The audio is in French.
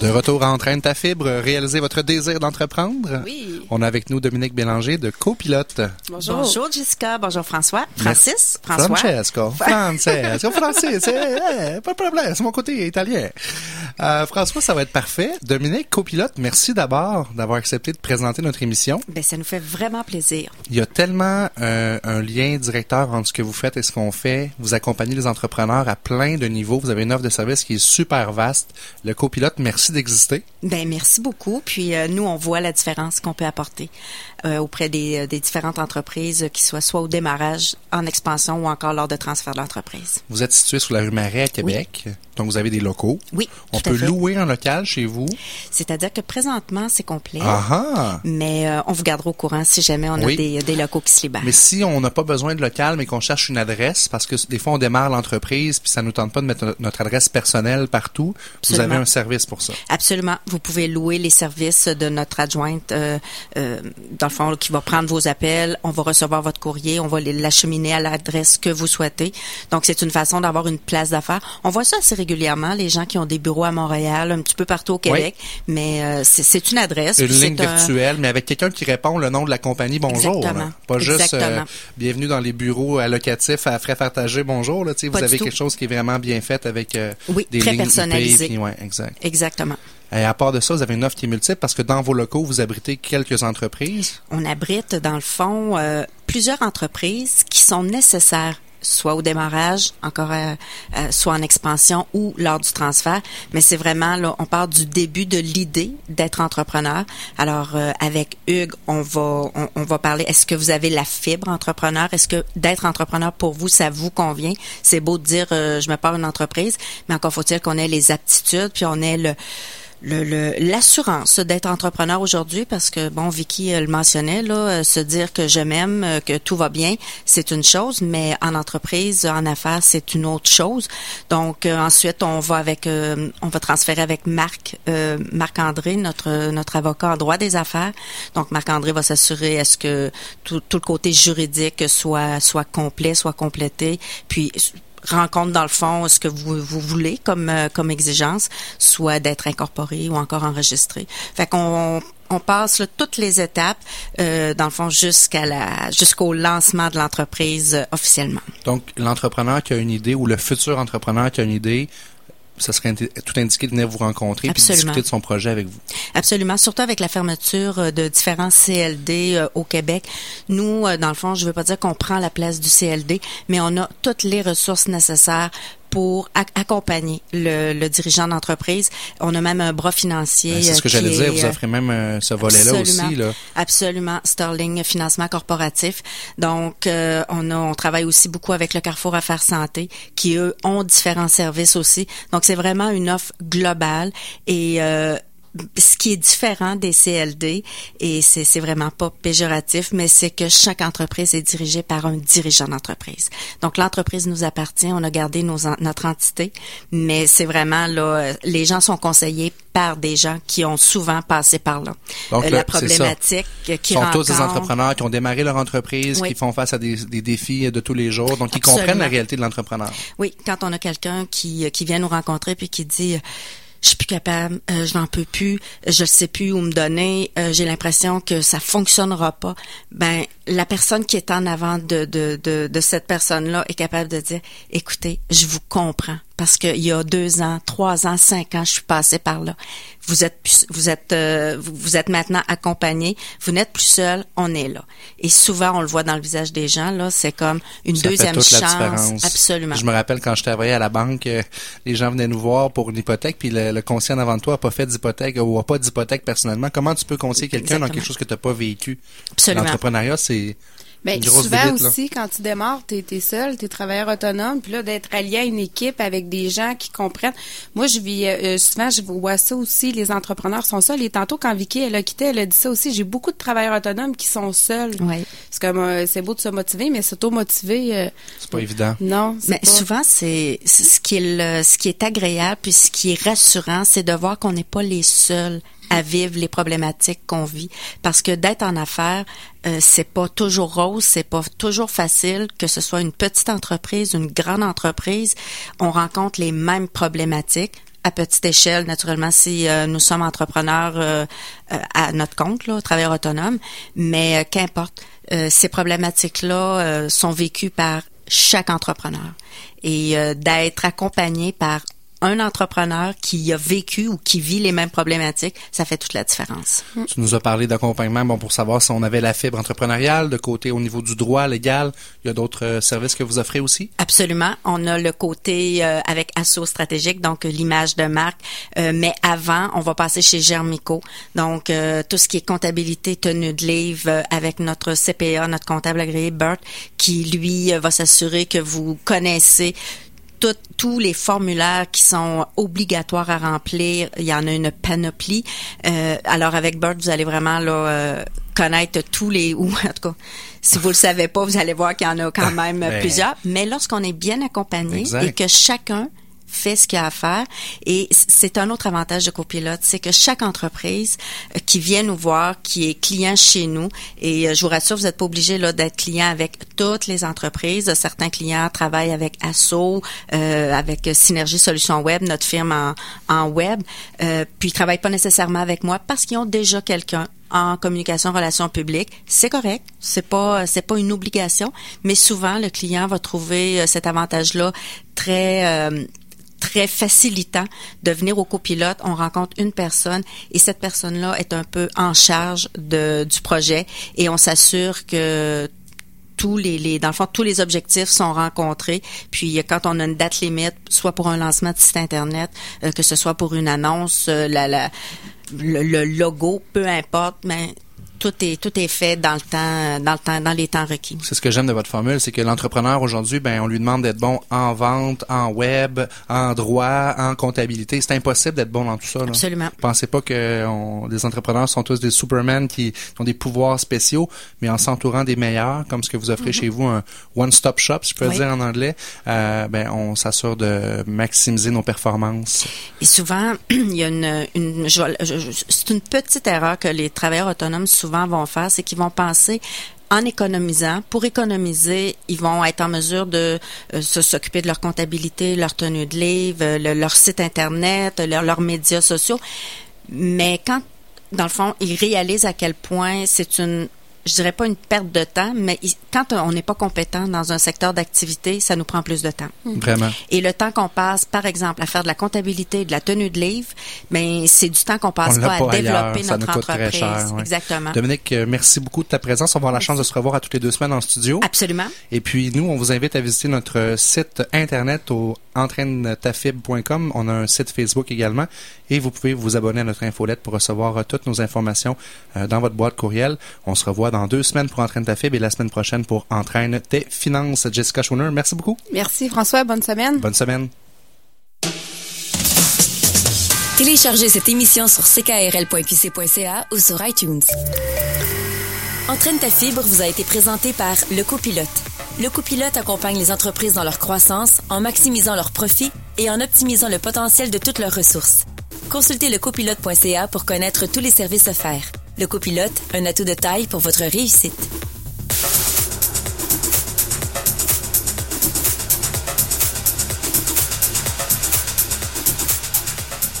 De retour à Entraîne ta fibre, réaliser votre désir d'entreprendre. Oui. On a avec nous Dominique Bélanger de Copilote. Bonjour. Bonjour Jessica, bonjour François. Francis, François. Francesco, Francesco, Francis, eh, eh, pas de problème, c'est mon côté italien. Euh, François, ça va être parfait. Dominique, copilote, merci d'abord d'avoir accepté de présenter notre émission. Ben, ça nous fait vraiment plaisir. Il y a tellement euh, un lien directeur entre ce que vous faites et ce qu'on fait. Vous accompagnez les entrepreneurs à plein de niveaux. Vous avez une offre de service qui est super vaste. Le copilote, merci d'exister. Ben, merci beaucoup. Puis euh, nous, on voit la différence qu'on peut apporter euh, auprès des, euh, des, différentes entreprises, qui soient soit au démarrage, en expansion ou encore lors de transfert d'entreprise. Vous êtes situé sur la rue Marais à Québec. Donc, vous avez des locaux. Oui. On peut louer un local chez vous? C'est-à-dire que présentement, c'est complet. Ah mais euh, on vous gardera au courant si jamais on a des, des, locaux qui se libèrent. Mais si on n'a pas besoin de local, mais qu'on cherche une adresse, parce que des fois, on démarre l'entreprise, puis ça nous tente pas de mettre notre adresse personnelle partout, vous avez un service pour ça. Absolument. Vous pouvez louer les services de notre adjointe, euh, euh, dans le fond, qui va prendre vos appels. On va recevoir votre courrier. On va l'acheminer à l'adresse que vous souhaitez. Donc, c'est une façon d'avoir une place d'affaires. On voit ça assez régulièrement, les gens qui ont des bureaux à Montréal, un petit peu partout au Québec, mais euh, c'est une adresse. Une ligne virtuelle, mais avec quelqu'un qui répond le nom de la compagnie, bonjour. Exactement. Pas juste euh, bienvenue dans les bureaux allocatifs à frais partagés, bonjour. Là, vous avez quelque chose qui est vraiment bien fait avec euh, oui, des très lignes personnalisé. IP, ouais, exact. Exactement. Et à part de ça, vous avez une offre qui est multiple parce que dans vos locaux, vous abritez quelques entreprises. On abrite, dans le fond, euh, plusieurs entreprises qui sont nécessaires soit au démarrage, encore euh, euh, soit en expansion ou lors du transfert. Mais c'est vraiment là, on part du début de l'idée d'être entrepreneur. Alors euh, avec Hugues, on va on, on va parler. Est-ce que vous avez la fibre entrepreneur? Est-ce que d'être entrepreneur pour vous, ça vous convient? C'est beau de dire je me pars une entreprise, mais encore faut-il qu'on ait les aptitudes, puis on ait le l'assurance le, d'être entrepreneur aujourd'hui parce que bon Vicky le mentionnait là euh, se dire que je m'aime euh, que tout va bien c'est une chose mais en entreprise en affaires c'est une autre chose. Donc euh, ensuite on va avec on va transférer avec Marc Marc André notre notre avocat en droit des affaires. Donc Marc André va s'assurer est-ce que tout, tout le côté juridique soit soit complet soit complété. Puis rencontre dans le fond ce que vous, vous voulez comme euh, comme exigence, soit d'être incorporé ou encore enregistré. Fait qu'on on passe là, toutes les étapes euh, dans le fond jusqu'à la jusqu'au lancement de l'entreprise euh, officiellement. Donc l'entrepreneur qui a une idée ou le futur entrepreneur qui a une idée ça serait tout indiqué de venir vous rencontrer et discuter de son projet avec vous. Absolument, surtout avec la fermeture euh, de différents CLD euh, au Québec. Nous, euh, dans le fond, je ne veux pas dire qu'on prend la place du CLD, mais on a toutes les ressources nécessaires pour accompagner le, le dirigeant d'entreprise. On a même un bras financier. Ben, c'est ce que j'allais dire. Vous offrez même euh, ce volet-là aussi. Là. Absolument. Sterling Financement Corporatif. Donc, euh, on, a, on travaille aussi beaucoup avec le Carrefour Affaires Santé, qui, eux, ont différents services aussi. Donc, c'est vraiment une offre globale et euh, ce qui est différent des CLD, et c'est vraiment pas péjoratif, mais c'est que chaque entreprise est dirigée par un dirigeant d'entreprise. Donc l'entreprise nous appartient, on a gardé nos, notre entité, mais c'est vraiment là, les gens sont conseillés par des gens qui ont souvent passé par là. Donc, euh, la problématique qui sont tous des entrepreneurs qui ont démarré leur entreprise, qui font face à des, des, défis de tous les jours, donc qui comprennent la réalité de l'entrepreneur. Oui, quand on a quelqu'un qui, qui vient nous rencontrer puis qui dit je suis plus capable, euh, je n'en peux plus, je ne sais plus où me donner, euh, j'ai l'impression que ça fonctionnera pas. Ben la personne qui est en avant de de de, de cette personne-là est capable de dire, écoutez, je vous comprends parce qu'il y a deux ans, trois ans, cinq ans, je suis passée par là. Vous êtes, vous êtes, euh, vous êtes maintenant accompagné. Vous n'êtes plus seul. On est là. Et souvent, on le voit dans le visage des gens. Là, c'est comme une Ça deuxième fait toute chance. La différence. Absolument. Je me rappelle quand je travaillais à la banque, euh, les gens venaient nous voir pour une hypothèque, puis le, le conseiller en avant de toi a pas fait d'hypothèque ou a pas d'hypothèque personnellement. Comment tu peux conseiller quelqu'un dans quelque chose que tu n'as pas vécu? Absolument. L'entrepreneuriat, c'est ben, souvent aussi, quand tu démarres, tu es, seul, tu es travailleur autonome, puis là, d'être allié à une équipe avec des gens qui comprennent. Moi, je vis euh, souvent, je vois ça aussi, les entrepreneurs sont seuls. Et tantôt, quand Vicky, elle a quitté, elle a dit ça aussi, j'ai beaucoup de travailleurs autonomes qui sont seuls. Oui. C'est comme, euh, c'est beau de se motiver, mais s'auto-motiver... Euh, c'est pas évident. Non, Mais pas... souvent, c'est ce qui est le, ce qui est agréable, puis ce qui est rassurant, c'est de voir qu'on n'est pas les seuls à vivre les problématiques qu'on vit. Parce que d'être en affaires euh, c'est pas toujours rose, c'est pas toujours facile que ce soit une petite entreprise, une grande entreprise, on rencontre les mêmes problématiques à petite échelle, naturellement, si euh, nous sommes entrepreneurs euh, euh, à notre compte, là, travailleurs autonomes, mais qu'importe, ces problématiques-là sont vécues par chaque entrepreneur. Et d'être accompagné par un entrepreneur qui a vécu ou qui vit les mêmes problématiques, ça fait toute la différence. Tu nous as parlé d'accompagnement, bon, pour savoir si on avait la fibre entrepreneuriale, de côté au niveau du droit légal, il y a d'autres euh, services que vous offrez aussi? Absolument. On a le côté euh, avec Asso stratégique, donc l'image de marque, euh, mais avant, on va passer chez Germico, donc tout ce qui est comptabilité, tenue de livre avec notre CPA, notre comptable agréé Bert, qui lui va s'assurer que vous connaissez tous les formulaires qui sont obligatoires à remplir, il y en a une panoplie. Euh, alors avec Bird, vous allez vraiment là, euh, connaître tous les ou en tout cas si vous le savez pas, vous allez voir qu'il y en a quand même ben. plusieurs. Mais lorsqu'on est bien accompagné et que chacun fait ce qu'il a à faire. Et c'est un autre avantage de copilote, c'est que chaque entreprise euh, qui vient nous voir, qui est client chez nous, et euh, je vous rassure, vous n'êtes pas obligé là d'être client avec toutes les entreprises. Certains clients travaillent avec Asso, euh, avec Synergie Solutions Web, notre firme en, en web, puis ils travaillent pas nécessairement avec moi parce qu'ils ont déjà quelqu'un en communication relations publiques, c'est correct, c'est pas c'est pas une obligation, mais souvent le client va trouver cet avantage là très très facilitant de venir au copilote. On rencontre une personne et cette personne-là est un peu en charge de, du projet et on s'assure que tous les, les, dans le fond, tous les objectifs sont rencontrés. Puis quand on a une date limite, soit pour un lancement de site internet, euh, que ce soit pour une annonce, euh, la, la, le, le, logo, peu importe, mais tout est tout est fait dans le temps dans le temps dans les temps requis. C'est ce que j'aime de votre formule, c'est que l'entrepreneur aujourd'hui, ben on lui demande d'être bon en vente, en web, en droit, en comptabilité. C'est impossible d'être bon dans tout ça. Là. Absolument. Pensez pas que on, les entrepreneurs sont tous des Superman qui, ont des pouvoirs spéciaux, mais en s'entourant des meilleurs, comme ce que vous offrez mm-hmm. chez vous, un one-stop shop, si je peux dire en anglais, euh, ben on s'assure de maximiser nos performances. Et souvent, il y a une, une c'est une petite erreur que les travailleurs autonomes souvent vont faire, c'est qu'ils vont penser en économisant. Pour économiser, ils vont être en mesure de euh, s'occuper de leur comptabilité, leur tenue de livre, leur site internet, leurs médias sociaux. Mais quand, dans le fond, ils réalisent à quel point c'est une je dirais pas une perte de temps, mais quand on n'est pas compétent dans un secteur d'activité, ça nous prend plus de temps. Mm. Vraiment. Et le temps qu'on passe, par exemple, à faire de la comptabilité, de la tenue de livre, mais c'est du temps qu'on passe pas, à développer notre entreprise. Exactement. Dominique, euh, merci beaucoup de ta présence. On va avoir la chance de se revoir à toutes les deux semaines en studio. Absolument. Et puis nous, on vous invite à visiter notre site internet au entraînetafib.com. On a un site Facebook également et vous pouvez vous abonner à notre infolette pour recevoir euh, toutes nos informations euh, dans votre boîte courriel. On se revoit dans deux semaines pour Entraîne ta fibre et la semaine prochaine pour Entraîne tes finances. Jessica Schoner, merci beaucoup. Merci François, bonne semaine. Bonne semaine. Téléchargez cette émission sur ckrl.qc.ca ou sur iTunes. Entraîne ta fibre vous a été présenté par Le Copilote. Le Copilote accompagne les entreprises dans leur croissance en maximisant leurs profits et en optimisant le potentiel de toutes leurs ressources. Consultez lecopilote.ca pour connaître tous les services offerts. Le copilote, un atout de taille pour votre réussite.